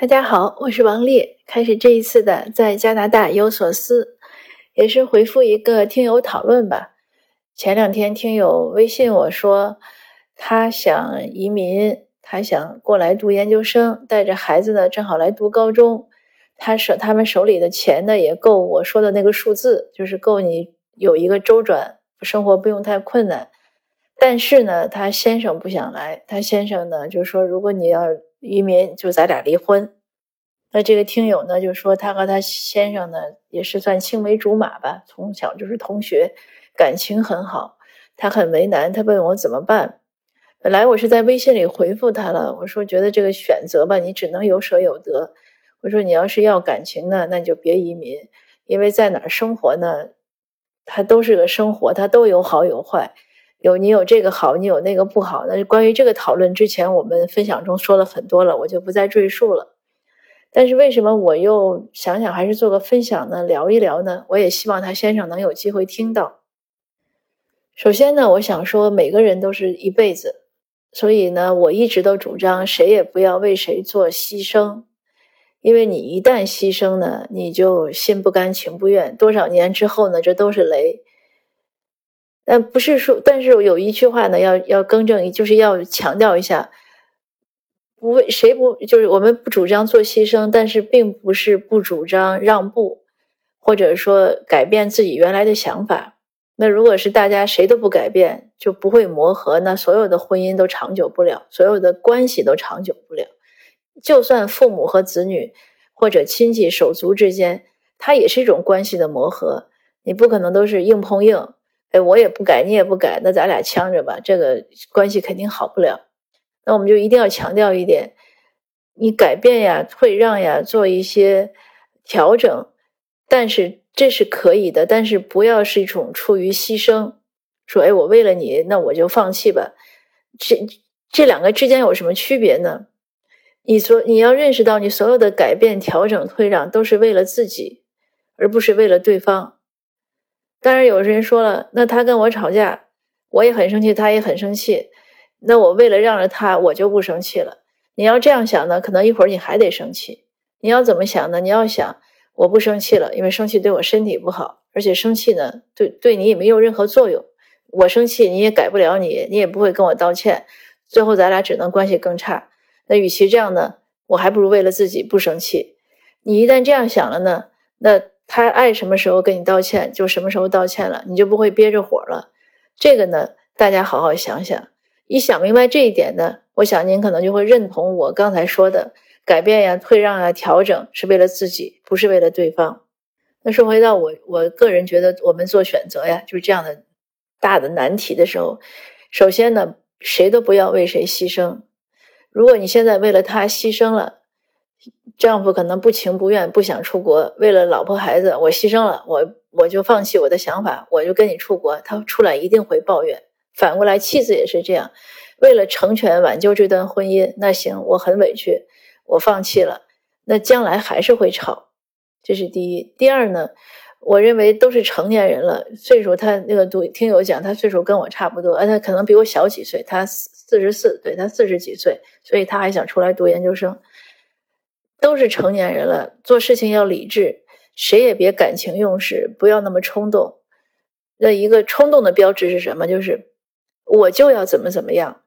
大家好，我是王丽。开始这一次的在加拿大有所思，也是回复一个听友讨论吧。前两天听友微信我说，他想移民，他想过来读研究生，带着孩子呢，正好来读高中。他手他们手里的钱呢，也够我说的那个数字，就是够你有一个周转，生活不用太困难。但是呢，他先生不想来，他先生呢就说，如果你要。移民就咱俩离婚，那这个听友呢就说他和他先生呢也是算青梅竹马吧，从小就是同学，感情很好。他很为难，他问我怎么办。本来我是在微信里回复他了，我说觉得这个选择吧，你只能有舍有得。我说你要是要感情呢，那就别移民，因为在哪儿生活呢，它都是个生活，它都有好有坏。有你有这个好，你有那个不好。那关于这个讨论之前，我们分享中说了很多了，我就不再赘述了。但是为什么我又想想还是做个分享呢？聊一聊呢？我也希望他先生能有机会听到。首先呢，我想说每个人都是一辈子，所以呢，我一直都主张谁也不要为谁做牺牲，因为你一旦牺牲呢，你就心不甘情不愿，多少年之后呢，这都是雷。但不是说，但是有一句话呢，要要更正，就是要强调一下，不为谁不就是我们不主张做牺牲，但是并不是不主张让步，或者说改变自己原来的想法。那如果是大家谁都不改变，就不会磨合，那所有的婚姻都长久不了，所有的关系都长久不了。就算父母和子女或者亲戚手足之间，它也是一种关系的磨合，你不可能都是硬碰硬。哎，我也不改，你也不改，那咱俩呛着吧，这个关系肯定好不了。那我们就一定要强调一点：你改变呀、退让呀，做一些调整，但是这是可以的，但是不要是一种出于牺牲。说，哎，我为了你，那我就放弃吧。这这两个之间有什么区别呢？你说你要认识到，你所有的改变、调整、退让，都是为了自己，而不是为了对方。当然，有人说了，那他跟我吵架，我也很生气，他也很生气。那我为了让着他，我就不生气了。你要这样想呢，可能一会儿你还得生气。你要怎么想呢？你要想，我不生气了，因为生气对我身体不好，而且生气呢，对对你也没有任何作用。我生气，你也改不了你，你也不会跟我道歉，最后咱俩只能关系更差。那与其这样呢，我还不如为了自己不生气。你一旦这样想了呢，那。他爱什么时候跟你道歉，就什么时候道歉了，你就不会憋着火了。这个呢，大家好好想想。一想明白这一点呢，我想您可能就会认同我刚才说的，改变呀、退让呀、调整是为了自己，不是为了对方。那说回到我，我个人觉得，我们做选择呀，就是这样的大的难题的时候，首先呢，谁都不要为谁牺牲。如果你现在为了他牺牲了，丈夫可能不情不愿，不想出国，为了老婆孩子，我牺牲了，我我就放弃我的想法，我就跟你出国。他出来一定会抱怨。反过来，妻子也是这样，为了成全挽救这段婚姻，那行，我很委屈，我放弃了，那将来还是会吵。这是第一。第二呢，我认为都是成年人了，岁数他那个读听友讲，他岁数跟我差不多，而他可能比我小几岁，他四十四，对他四十几岁，所以他还想出来读研究生。都是成年人了，做事情要理智，谁也别感情用事，不要那么冲动。那一个冲动的标志是什么？就是我就要怎么怎么样。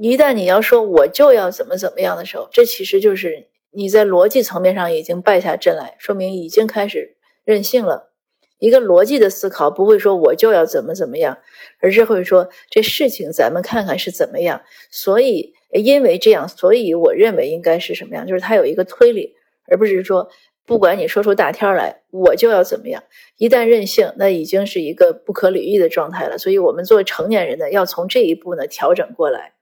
一旦你要说我就要怎么怎么样的时候，这其实就是你在逻辑层面上已经败下阵来，说明已经开始任性了。一个逻辑的思考不会说我就要怎么怎么样，而是会说这事情咱们看看是怎么样。所以。因为这样，所以我认为应该是什么样？就是他有一个推理，而不是说不管你说出大天来，我就要怎么样。一旦任性，那已经是一个不可理喻的状态了。所以，我们作为成年人呢，要从这一步呢调整过来。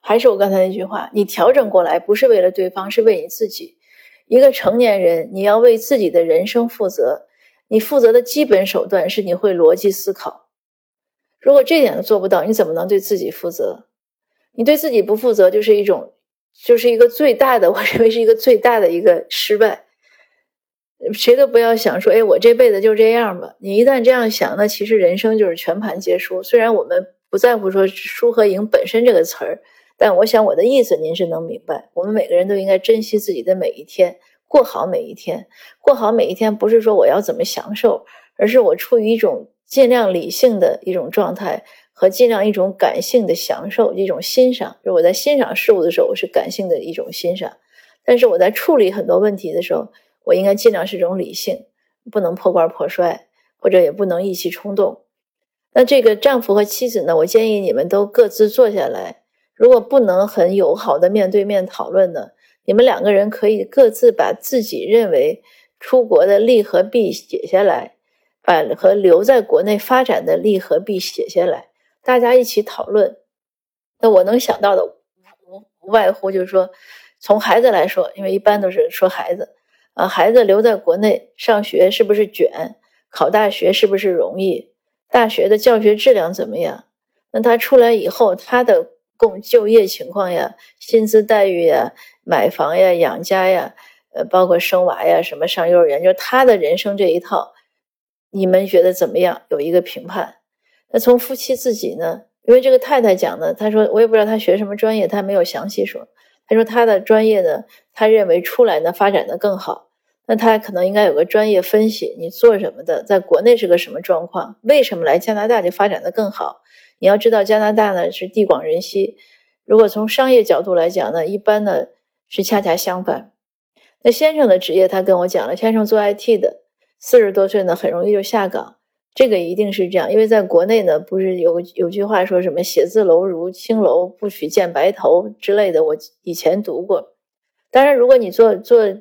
还是我刚才那句话，你调整过来不是为了对方，是为你自己。一个成年人，你要为自己的人生负责。你负责的基本手段是你会逻辑思考。如果这点都做不到，你怎么能对自己负责？你对自己不负责，就是一种，就是一个最大的，我认为是一个最大的一个失败。谁都不要想说，哎，我这辈子就这样吧。你一旦这样想，那其实人生就是全盘皆输。虽然我们不在乎说输和赢本身这个词儿，但我想我的意思您是能明白。我们每个人都应该珍惜自己的每一天，过好每一天。过好每一天不是说我要怎么享受，而是我处于一种尽量理性的一种状态和尽量一种感性的享受，一种欣赏。就我在欣赏事物的时候，我是感性的一种欣赏；但是我在处理很多问题的时候，我应该尽量是一种理性，不能破罐破摔，或者也不能意气冲动。那这个丈夫和妻子呢？我建议你们都各自坐下来。如果不能很友好的面对面讨论呢，你们两个人可以各自把自己认为出国的利和弊写下来，把和留在国内发展的利和弊写下来，大家一起讨论。那我能想到的无无外乎就是说，从孩子来说，因为一般都是说孩子啊，孩子留在国内上学是不是卷？考大学是不是容易？大学的教学质量怎么样？那他出来以后，他的供就业情况呀、薪资待遇呀、买房呀、养家呀，呃，包括生娃呀、什么上幼儿园，就是他的人生这一套，你们觉得怎么样？有一个评判。那从夫妻自己呢？因为这个太太讲呢，她说我也不知道她学什么专业，她没有详细说。她说她的专业呢，她认为出来呢发展的更好。那她可能应该有个专业分析，你做什么的，在国内是个什么状况？为什么来加拿大就发展的更好？你要知道，加拿大呢是地广人稀，如果从商业角度来讲呢，一般呢是恰恰相反。那先生的职业，他跟我讲了，先生做 IT 的，四十多岁呢很容易就下岗，这个一定是这样，因为在国内呢，不是有有句话说什么“写字楼如青楼，不许见白头”之类的，我以前读过。当然，如果你做做。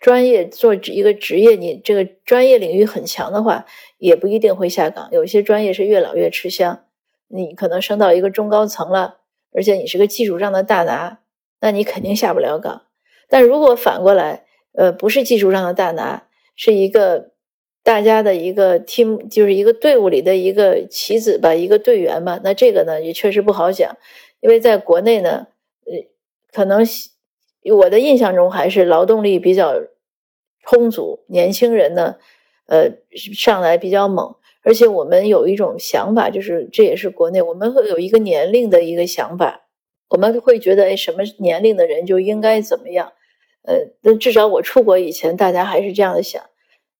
专业做一个职业，你这个专业领域很强的话，也不一定会下岗。有些专业是越老越吃香，你可能升到一个中高层了，而且你是个技术上的大拿，那你肯定下不了岗。但如果反过来，呃，不是技术上的大拿，是一个大家的一个 team，就是一个队伍里的一个棋子吧，一个队员吧，那这个呢也确实不好讲，因为在国内呢，呃，可能我的印象中还是劳动力比较。充足，年轻人呢，呃，上来比较猛，而且我们有一种想法，就是这也是国内我们会有一个年龄的一个想法，我们会觉得，哎，什么年龄的人就应该怎么样？呃，那至少我出国以前，大家还是这样的想。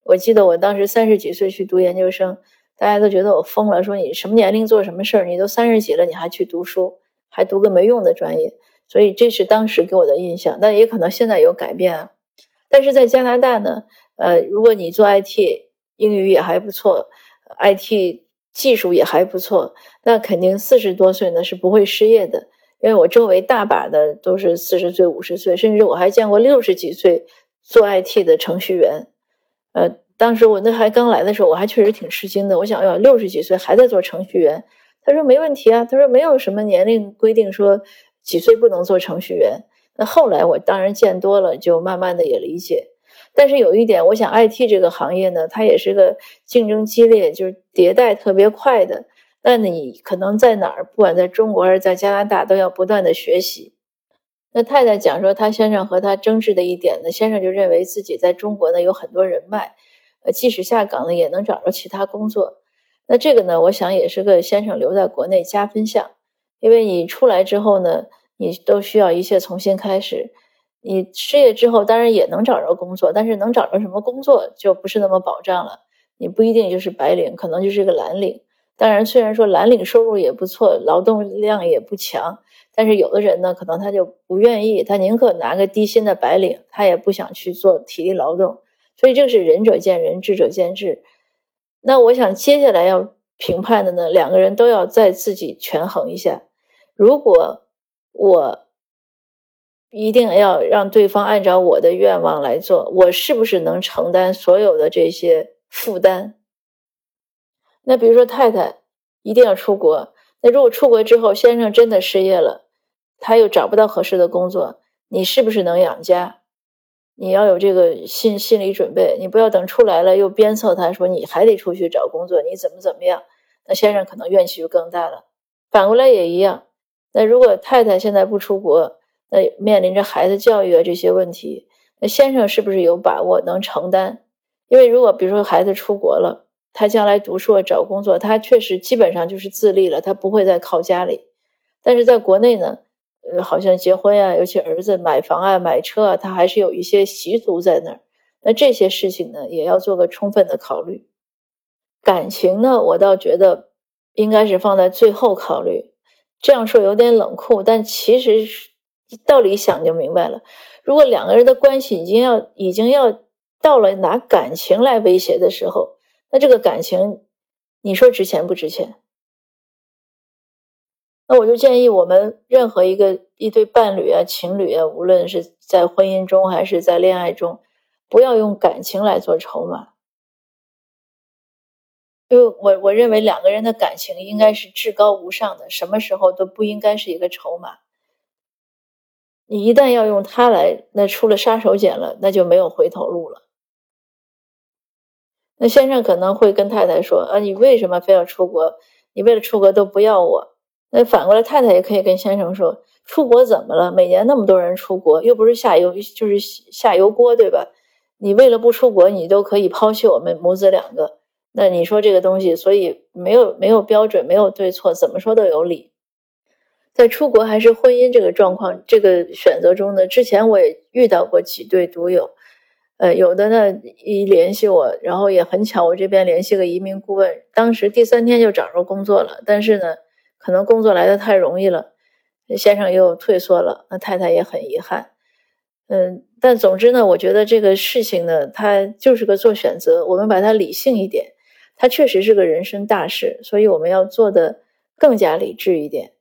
我记得我当时三十几岁去读研究生，大家都觉得我疯了，说你什么年龄做什么事儿？你都三十几了，你还去读书，还读个没用的专业？所以这是当时给我的印象，但也可能现在有改变啊。但是在加拿大呢，呃，如果你做 IT，英语也还不错，IT 技术也还不错，那肯定四十多岁呢是不会失业的。因为我周围大把的都是四十岁、五十岁，甚至我还见过六十几岁做 IT 的程序员。呃，当时我那还刚来的时候，我还确实挺吃惊的。我想，要六十几岁还在做程序员？他说没问题啊，他说没有什么年龄规定说几岁不能做程序员。那后来我当然见多了，就慢慢的也理解。但是有一点，我想 IT 这个行业呢，它也是个竞争激烈，就是迭代特别快的。那你可能在哪儿，不管在中国还是在加拿大，都要不断的学习。那太太讲说，她先生和她争执的一点呢，先生就认为自己在中国呢有很多人脉，呃，即使下岗了也能找着其他工作。那这个呢，我想也是个先生留在国内加分项，因为你出来之后呢。你都需要一切重新开始。你失业之后，当然也能找着工作，但是能找着什么工作就不是那么保障了。你不一定就是白领，可能就是个蓝领。当然，虽然说蓝领收入也不错，劳动量也不强，但是有的人呢，可能他就不愿意，他宁可拿个低薪的白领，他也不想去做体力劳动。所以这是仁者见仁，智者见智。那我想接下来要评判的呢，两个人都要再自己权衡一下，如果。我一定要让对方按照我的愿望来做，我是不是能承担所有的这些负担？那比如说太太一定要出国，那如果出国之后先生真的失业了，他又找不到合适的工作，你是不是能养家？你要有这个心心理准备，你不要等出来了又鞭策他说你还得出去找工作，你怎么怎么样？那先生可能怨气就更大了。反过来也一样。那如果太太现在不出国，那面临着孩子教育啊这些问题，那先生是不是有把握能承担？因为如果比如说孩子出国了，他将来读硕找工作，他确实基本上就是自立了，他不会再靠家里。但是在国内呢，呃，好像结婚呀，尤其儿子买房啊、买车啊，他还是有一些习俗在那儿。那这些事情呢，也要做个充分的考虑。感情呢，我倒觉得应该是放在最后考虑。这样说有点冷酷，但其实道理想就明白了。如果两个人的关系已经要已经要到了拿感情来威胁的时候，那这个感情，你说值钱不值钱？那我就建议我们任何一个一对伴侣啊、情侣啊，无论是在婚姻中还是在恋爱中，不要用感情来做筹码，因为我我认为两个人的感情应该是至高无上的，什么时候都不应该是一个筹码。你一旦要用它来，那出了杀手锏了，那就没有回头路了。那先生可能会跟太太说：“啊，你为什么非要出国？你为了出国都不要我。”那反过来，太太也可以跟先生说：“出国怎么了？每年那么多人出国，又不是下油，就是下油锅，对吧？你为了不出国，你都可以抛弃我们母子两个。那你说这个东西，所以没有没有标准，没有对错，怎么说都有理。在出国还是婚姻这个状况，这个选择中呢，之前我也遇到过几对独有，呃，有的呢一联系我，然后也很巧，我这边联系个移民顾问，当时第三天就找着工作了，但是呢。可能工作来的太容易了，先生又退缩了，那太太也很遗憾。嗯，但总之呢，我觉得这个事情呢，它就是个做选择，我们把它理性一点，它确实是个人生大事，所以我们要做的更加理智一点，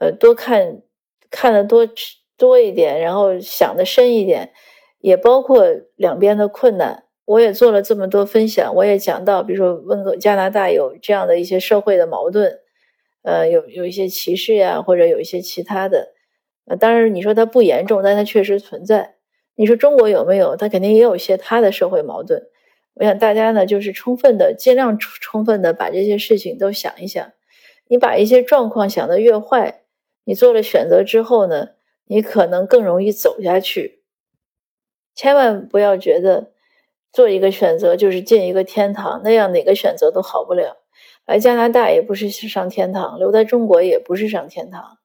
呃，多看看的多多一点，然后想的深一点，也包括两边的困难。我也做了这么多分享，我也讲到，比如说温哥加拿大有这样的一些社会的矛盾。呃，有有一些歧视呀，或者有一些其他的，呃，当然你说它不严重，但它确实存在。你说中国有没有？它肯定也有一些它的社会矛盾。我想大家呢，就是充分的，尽量充分的把这些事情都想一想。你把一些状况想得越坏，你做了选择之后呢，你可能更容易走下去。千万不要觉得做一个选择就是进一个天堂，那样哪个选择都好不了。来加拿大也不是上天堂，留在中国也不是上天堂，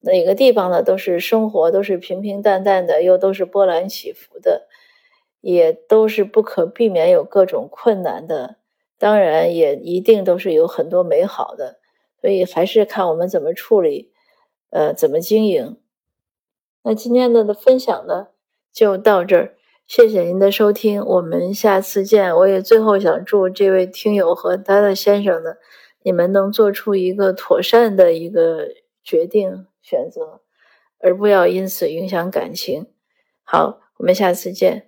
哪个地方呢？都是生活，都是平平淡淡的，又都是波澜起伏的，也都是不可避免有各种困难的。当然，也一定都是有很多美好的，所以还是看我们怎么处理，呃，怎么经营。那今天的的分享呢，就到这儿。谢谢您的收听，我们下次见。我也最后想祝这位听友和他的先生呢，你们能做出一个妥善的一个决定选择，而不要因此影响感情。好，我们下次见。